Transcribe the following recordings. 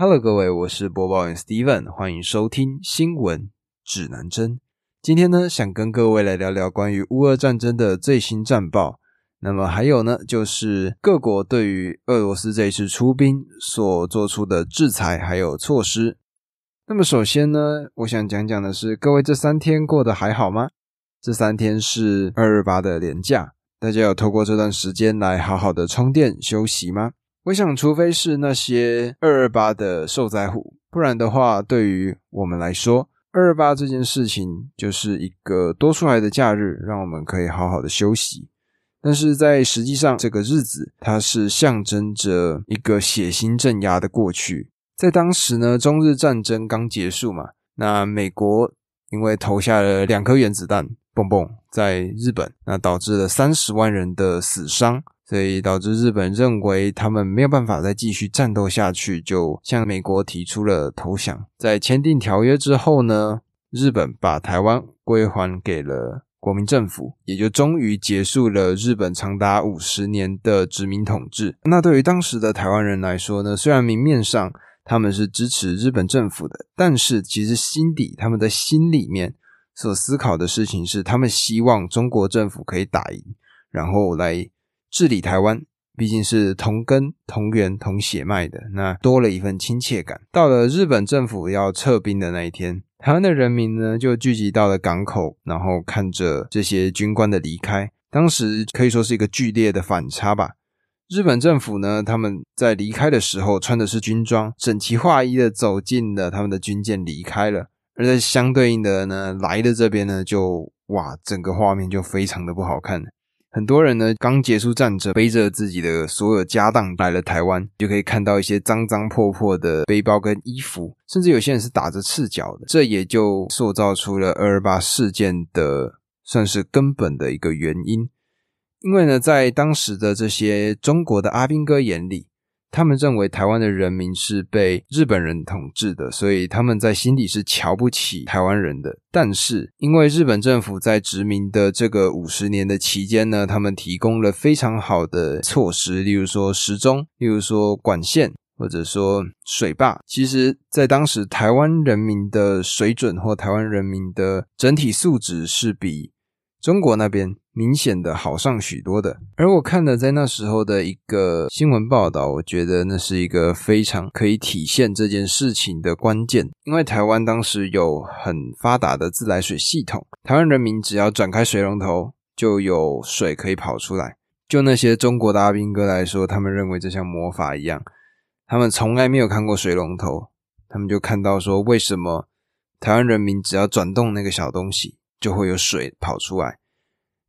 Hello，各位，我是播报员 Steven，欢迎收听新闻指南针。今天呢，想跟各位来聊聊关于乌俄战争的最新战报。那么还有呢，就是各国对于俄罗斯这一次出兵所做出的制裁还有措施。那么首先呢，我想讲讲的是，各位这三天过得还好吗？这三天是二二八的连假，大家有透过这段时间来好好的充电休息吗？我想，除非是那些二二八的受灾户，不然的话，对于我们来说，二二八这件事情就是一个多出来的假日，让我们可以好好的休息。但是在实际上，这个日子它是象征着一个血腥镇压的过去。在当时呢，中日战争刚结束嘛，那美国因为投下了两颗原子弹，嘣嘣，在日本，那导致了三十万人的死伤。所以导致日本认为他们没有办法再继续战斗下去，就向美国提出了投降。在签订条约之后呢，日本把台湾归还给了国民政府，也就终于结束了日本长达五十年的殖民统治。那对于当时的台湾人来说呢，虽然明面上他们是支持日本政府的，但是其实心底他们的心里面所思考的事情是，他们希望中国政府可以打赢，然后来。治理台湾毕竟是同根同源同血脉的，那多了一份亲切感。到了日本政府要撤兵的那一天，台湾的人民呢就聚集到了港口，然后看着这些军官的离开。当时可以说是一个剧烈的反差吧。日本政府呢，他们在离开的时候穿的是军装，整齐划一的走进了他们的军舰离开了。而在相对应的呢，来的这边呢，就哇，整个画面就非常的不好看。很多人呢，刚结束战争，背着自己的所有家当来了台湾，就可以看到一些脏脏破破的背包跟衣服，甚至有些人是打着赤脚的。这也就塑造出了二二八事件的算是根本的一个原因。因为呢，在当时的这些中国的阿兵哥眼里。他们认为台湾的人民是被日本人统治的，所以他们在心里是瞧不起台湾人的。但是，因为日本政府在殖民的这个五十年的期间呢，他们提供了非常好的措施，例如说时钟，例如说管线，或者说水坝。其实，在当时，台湾人民的水准或台湾人民的整体素质是比中国那边。明显的好上许多的，而我看了在那时候的一个新闻报道，我觉得那是一个非常可以体现这件事情的关键。因为台湾当时有很发达的自来水系统，台湾人民只要转开水龙头，就有水可以跑出来。就那些中国的阿兵哥来说，他们认为这像魔法一样，他们从来没有看过水龙头，他们就看到说，为什么台湾人民只要转动那个小东西，就会有水跑出来。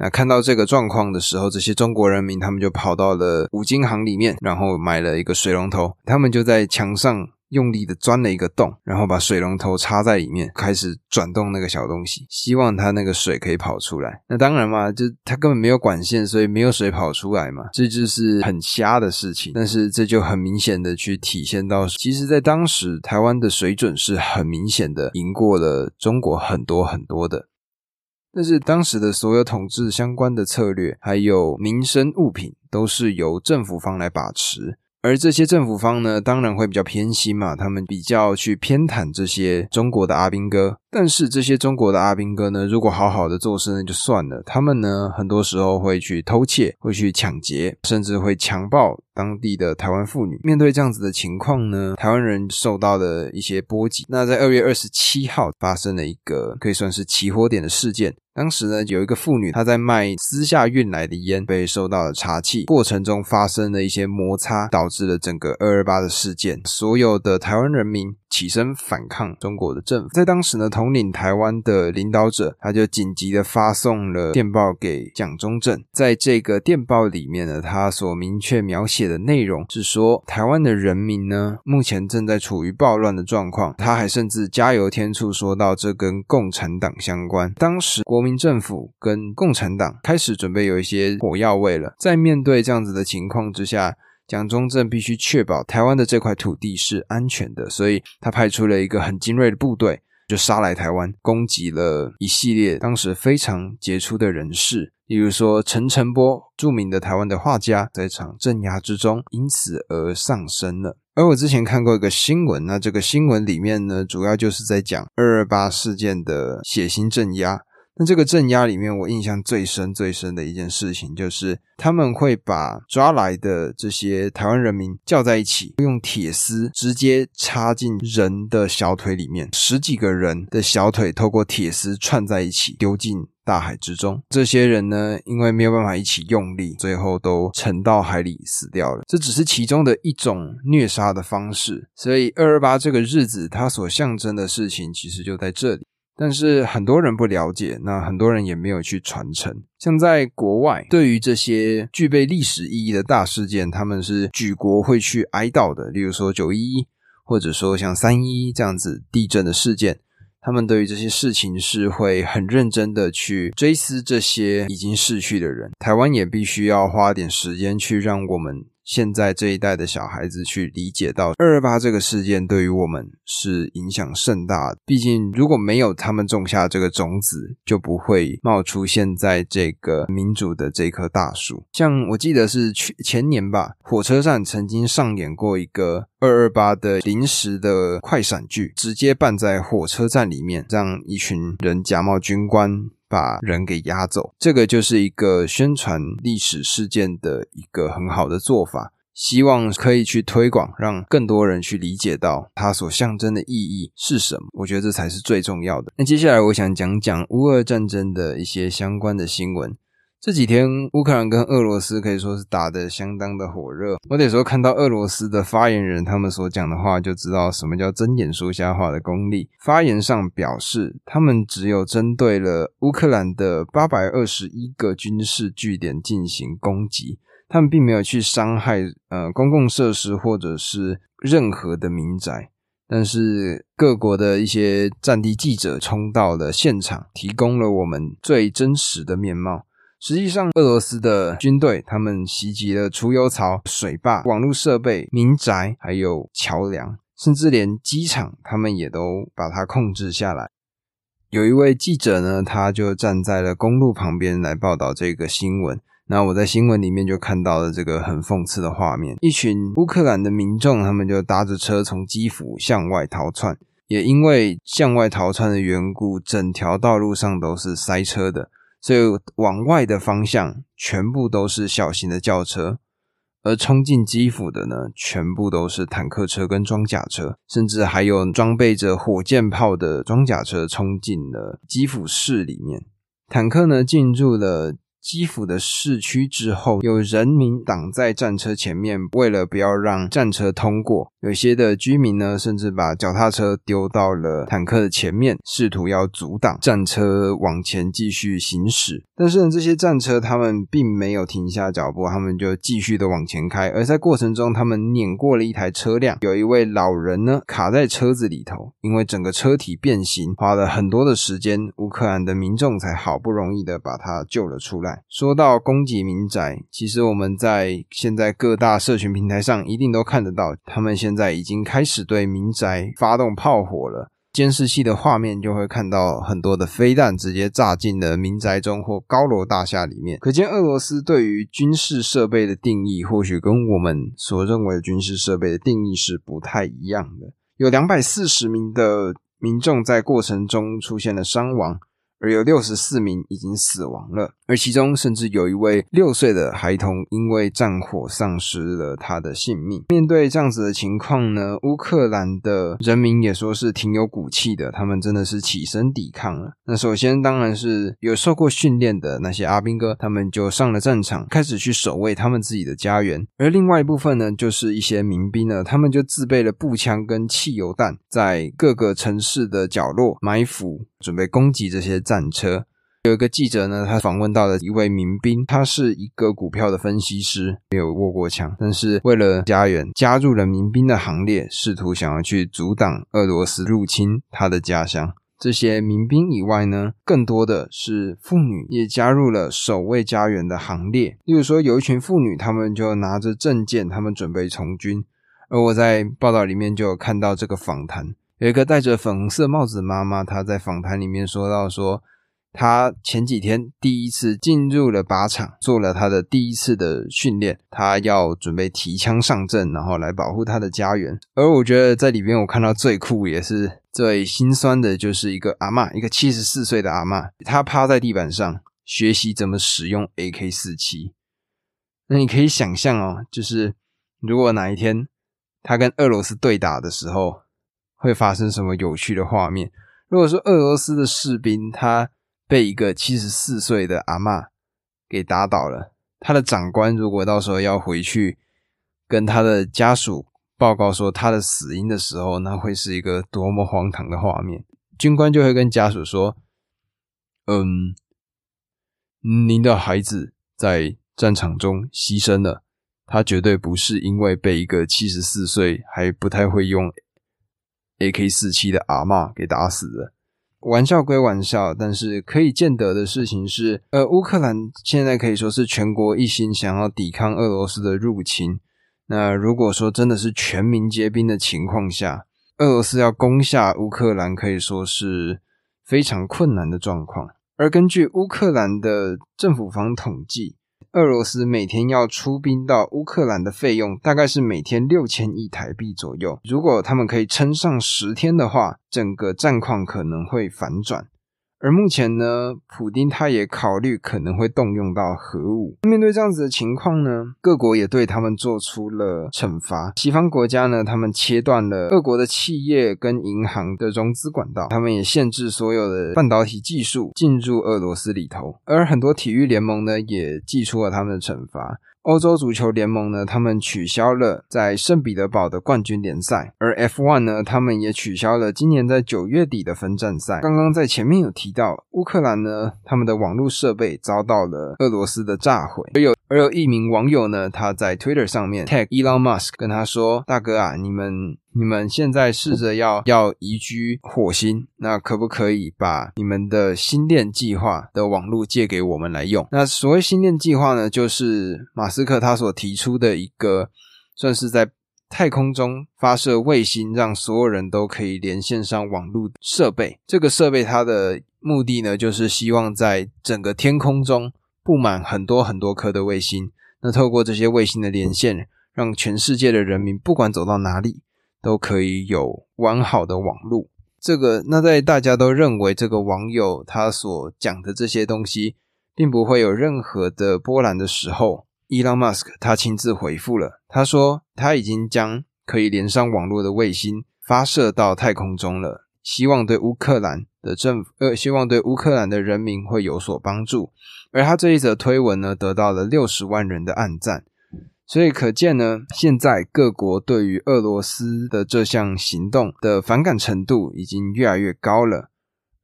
那看到这个状况的时候，这些中国人民他们就跑到了五金行里面，然后买了一个水龙头，他们就在墙上用力的钻了一个洞，然后把水龙头插在里面，开始转动那个小东西，希望它那个水可以跑出来。那当然嘛，就它根本没有管线，所以没有水跑出来嘛，这就是很瞎的事情。但是这就很明显的去体现到，其实在当时台湾的水准是很明显的赢过了中国很多很多的。但是当时的所有统治相关的策略，还有民生物品，都是由政府方来把持。而这些政府方呢，当然会比较偏心嘛，他们比较去偏袒这些中国的阿兵哥。但是这些中国的阿兵哥呢，如果好好的做事那就算了，他们呢，很多时候会去偷窃，会去抢劫，甚至会强暴当地的台湾妇女。面对这样子的情况呢，台湾人受到了一些波及。那在二月二十七号发生了一个可以算是起火点的事件。当时呢，有一个妇女，她在卖私下运来的烟，被受到了查缉，过程中发生了一些摩擦，导致了整个二二八的事件。所有的台湾人民。起身反抗中国的政府，在当时呢，统领台湾的领导者他就紧急的发送了电报给蒋中正，在这个电报里面呢，他所明确描写的内容是说，台湾的人民呢，目前正在处于暴乱的状况。他还甚至加油添醋说到，这跟共产党相关。当时国民政府跟共产党开始准备有一些火药味了，在面对这样子的情况之下。蒋中正必须确保台湾的这块土地是安全的，所以他派出了一个很精锐的部队，就杀来台湾，攻击了一系列当时非常杰出的人士。例如说陈澄波，著名的台湾的画家，在一场镇压之中，因此而丧生了。而我之前看过一个新闻，那这个新闻里面呢，主要就是在讲二二八事件的血腥镇压。那这个镇压里面，我印象最深、最深的一件事情，就是他们会把抓来的这些台湾人民叫在一起，用铁丝直接插进人的小腿里面，十几个人的小腿透过铁丝串在一起，丢进大海之中。这些人呢，因为没有办法一起用力，最后都沉到海里死掉了。这只是其中的一种虐杀的方式。所以二二八这个日子，它所象征的事情，其实就在这里。但是很多人不了解，那很多人也没有去传承。像在国外，对于这些具备历史意义的大事件，他们是举国会去哀悼的。例如说九一一，或者说像三一这样子地震的事件，他们对于这些事情是会很认真的去追思这些已经逝去的人。台湾也必须要花点时间去让我们。现在这一代的小孩子去理解到二二八这个事件对于我们是影响甚大。毕竟如果没有他们种下这个种子，就不会冒出现在这个民主的这棵大树。像我记得是去前年吧，火车站曾经上演过一个二二八的临时的快闪剧，直接办在火车站里面，让一群人假冒军官。把人给押走，这个就是一个宣传历史事件的一个很好的做法。希望可以去推广，让更多人去理解到它所象征的意义是什么。我觉得这才是最重要的。那接下来我想讲讲乌俄战争的一些相关的新闻。这几天，乌克兰跟俄罗斯可以说是打得相当的火热。我得说，看到俄罗斯的发言人他们所讲的话，就知道什么叫睁眼说瞎话的功力。发言上表示，他们只有针对了乌克兰的八百二十一个军事据点进行攻击，他们并没有去伤害呃公共设施或者是任何的民宅。但是各国的一些战地记者冲到了现场，提供了我们最真实的面貌。实际上，俄罗斯的军队他们袭击了储油槽、水坝、网络设备、民宅，还有桥梁，甚至连机场，他们也都把它控制下来。有一位记者呢，他就站在了公路旁边来报道这个新闻。那我在新闻里面就看到了这个很讽刺的画面：一群乌克兰的民众，他们就搭着车从基辅向外逃窜，也因为向外逃窜的缘故，整条道路上都是塞车的。所以往外的方向全部都是小型的轿车，而冲进基辅的呢，全部都是坦克车跟装甲车，甚至还有装备着火箭炮的装甲车冲进了基辅市里面。坦克呢进入了。基辅的市区之后，有人民挡在战车前面，为了不要让战车通过，有些的居民呢，甚至把脚踏车丢到了坦克的前面，试图要阻挡战车往前继续行驶。但是呢，这些战车他们并没有停下脚步，他们就继续的往前开。而在过程中，他们碾过了一台车辆，有一位老人呢卡在车子里头，因为整个车体变形，花了很多的时间，乌克兰的民众才好不容易的把他救了出来。说到攻击民宅，其实我们在现在各大社群平台上一定都看得到，他们现在已经开始对民宅发动炮火了。监视器的画面就会看到很多的飞弹直接炸进了民宅中或高楼大厦里面。可见俄罗斯对于军事设备的定义，或许跟我们所认为的军事设备的定义是不太一样的。有两百四十名的民众在过程中出现了伤亡。而有六十四名已经死亡了，而其中甚至有一位六岁的孩童因为战火丧失了他的性命。面对这样子的情况呢，乌克兰的人民也说是挺有骨气的，他们真的是起身抵抗了。那首先当然是有受过训练的那些阿兵哥，他们就上了战场，开始去守卫他们自己的家园。而另外一部分呢，就是一些民兵呢，他们就自备了步枪跟汽油弹，在各个城市的角落埋伏。准备攻击这些战车。有一个记者呢，他访问到了一位民兵，他是一个股票的分析师，没有握过枪，但是为了家园，加入了民兵的行列，试图想要去阻挡俄罗斯入侵他的家乡。这些民兵以外呢，更多的是妇女也加入了守卫家园的行列。例如说，有一群妇女，她们就拿着证件，她们准备从军。而我在报道里面就看到这个访谈。有一个戴着粉红色帽子的妈妈，她在访谈里面说到：说他前几天第一次进入了靶场，做了他的第一次的训练，他要准备提枪上阵，然后来保护他的家园。而我觉得在里边我看到最酷也是最心酸的，就是一个阿嬷，一个七十四岁的阿嬷，她趴在地板上学习怎么使用 AK 四七。那你可以想象哦，就是如果哪一天他跟俄罗斯对打的时候，会发生什么有趣的画面？如果说俄罗斯的士兵他被一个七十四岁的阿嬷给打倒了，他的长官如果到时候要回去跟他的家属报告说他的死因的时候，那会是一个多么荒唐的画面！军官就会跟家属说：“嗯，您的孩子在。”战场中牺牲了，他绝对不是因为被一个七十四岁还不太会用 AK 四七的阿嬷给打死的。玩笑归玩笑，但是可以见得的事情是，呃，乌克兰现在可以说是全国一心想要抵抗俄罗斯的入侵。那如果说真的是全民皆兵的情况下，俄罗斯要攻下乌克兰，可以说是非常困难的状况。而根据乌克兰的政府方统计，俄罗斯每天要出兵到乌克兰的费用大概是每天六千亿台币左右。如果他们可以撑上十天的话，整个战况可能会反转。而目前呢，普丁他也考虑可能会动用到核武。面对这样子的情况呢，各国也对他们做出了惩罚。西方国家呢，他们切断了俄国的企业跟银行的融资管道，他们也限制所有的半导体技术进入俄罗斯里头。而很多体育联盟呢，也寄出了他们的惩罚。欧洲足球联盟呢，他们取消了在圣彼得堡的冠军联赛，而 F1 呢，他们也取消了今年在九月底的分站赛。刚刚在前面有提到，乌克兰呢，他们的网络设备遭到了俄罗斯的炸毁，而有。而有一名网友呢，他在 Twitter 上面 tag Elon Musk，跟他说：“大哥啊，你们你们现在试着要要移居火星，那可不可以把你们的星链计划的网络借给我们来用？那所谓星链计划呢，就是马斯克他所提出的一个，算是在太空中发射卫星，让所有人都可以连线上网络设备。这个设备它的目的呢，就是希望在整个天空中。”布满很多很多颗的卫星，那透过这些卫星的连线，让全世界的人民不管走到哪里，都可以有完好的网络。这个，那在大家都认为这个网友他所讲的这些东西，并不会有任何的波澜的时候，Elon Musk 他亲自回复了，他说他已经将可以连上网络的卫星发射到太空中了，希望对乌克兰。的政府呃，希望对乌克兰的人民会有所帮助，而他这一则推文呢，得到了六十万人的暗赞，所以可见呢，现在各国对于俄罗斯的这项行动的反感程度已经越来越高了。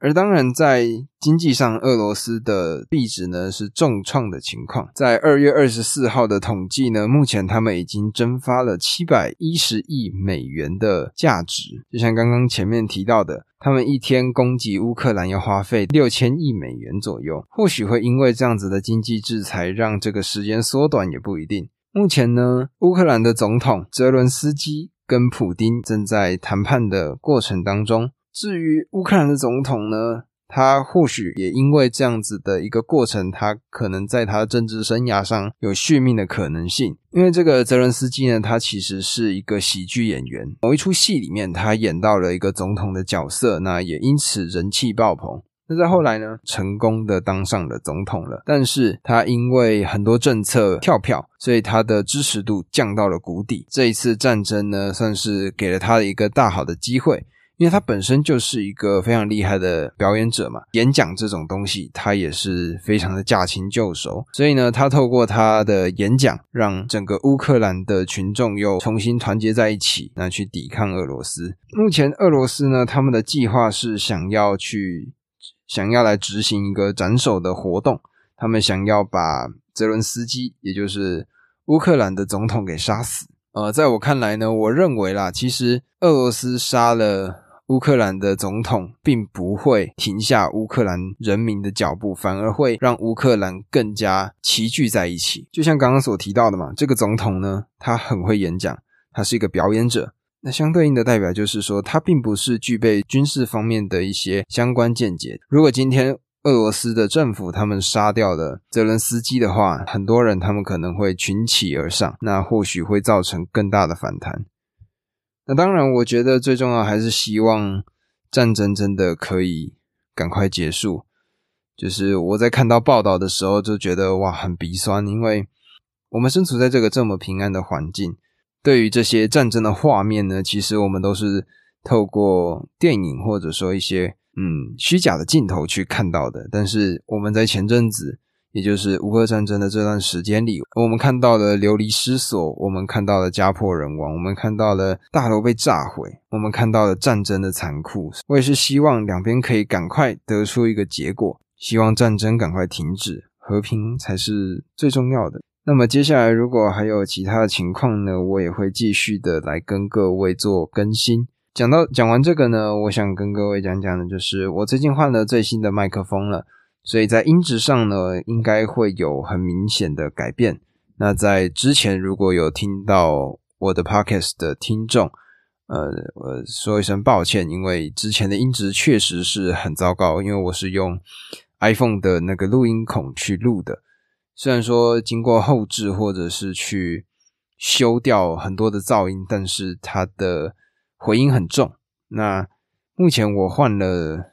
而当然，在经济上，俄罗斯的币值呢是重创的情况。在二月二十四号的统计呢，目前他们已经蒸发了七百一十亿美元的价值。就像刚刚前面提到的，他们一天攻击乌克兰要花费六千亿美元左右。或许会因为这样子的经济制裁，让这个时间缩短，也不一定。目前呢，乌克兰的总统泽伦斯基跟普丁正在谈判的过程当中。至于乌克兰的总统呢，他或许也因为这样子的一个过程，他可能在他政治生涯上有续命的可能性。因为这个泽伦斯基呢，他其实是一个喜剧演员，某一出戏里面他演到了一个总统的角色，那也因此人气爆棚。那在后来呢，成功的当上了总统了，但是他因为很多政策跳票，所以他的支持度降到了谷底。这一次战争呢，算是给了他一个大好的机会。因为他本身就是一个非常厉害的表演者嘛，演讲这种东西他也是非常的驾轻就熟，所以呢，他透过他的演讲，让整个乌克兰的群众又重新团结在一起，那去抵抗俄罗斯。目前俄罗斯呢，他们的计划是想要去，想要来执行一个斩首的活动，他们想要把泽伦斯基，也就是乌克兰的总统给杀死。呃，在我看来呢，我认为啦，其实俄罗斯杀了。乌克兰的总统并不会停下乌克兰人民的脚步，反而会让乌克兰更加齐聚在一起。就像刚刚所提到的嘛，这个总统呢，他很会演讲，他是一个表演者。那相对应的代表就是说，他并不是具备军事方面的一些相关见解。如果今天俄罗斯的政府他们杀掉了泽伦斯基的话，很多人他们可能会群起而上，那或许会造成更大的反弹。那当然，我觉得最重要还是希望战争真的可以赶快结束。就是我在看到报道的时候就觉得哇，很鼻酸，因为我们身处在这个这么平安的环境，对于这些战争的画面呢，其实我们都是透过电影或者说一些嗯虚假的镜头去看到的。但是我们在前阵子。也就是乌俄战争的这段时间里，我们看到了流离失所，我们看到了家破人亡，我们看到了大楼被炸毁，我们看到了战争的残酷。我也是希望两边可以赶快得出一个结果，希望战争赶快停止，和平才是最重要的。那么接下来如果还有其他的情况呢，我也会继续的来跟各位做更新。讲到讲完这个呢，我想跟各位讲讲的就是我最近换了最新的麦克风了。所以在音质上呢，应该会有很明显的改变。那在之前如果有听到我的 podcast 的听众，呃，我说一声抱歉，因为之前的音质确实是很糟糕，因为我是用 iPhone 的那个录音孔去录的。虽然说经过后置或者是去修掉很多的噪音，但是它的回音很重。那目前我换了。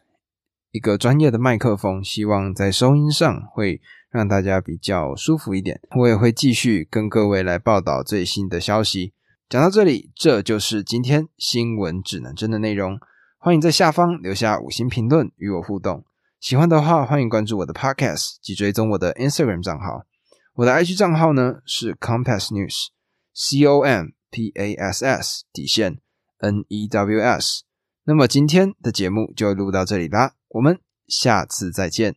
一个专业的麦克风，希望在收音上会让大家比较舒服一点。我也会继续跟各位来报道最新的消息。讲到这里，这就是今天新闻指南针的内容。欢迎在下方留下五星评论与我互动。喜欢的话，欢迎关注我的 Podcast 及追踪我的 Instagram 账号。我的 IG 账号呢是 Compass News，C O M P A S S 底线 N E W S。那么今天的节目就录到这里啦。我们下次再见。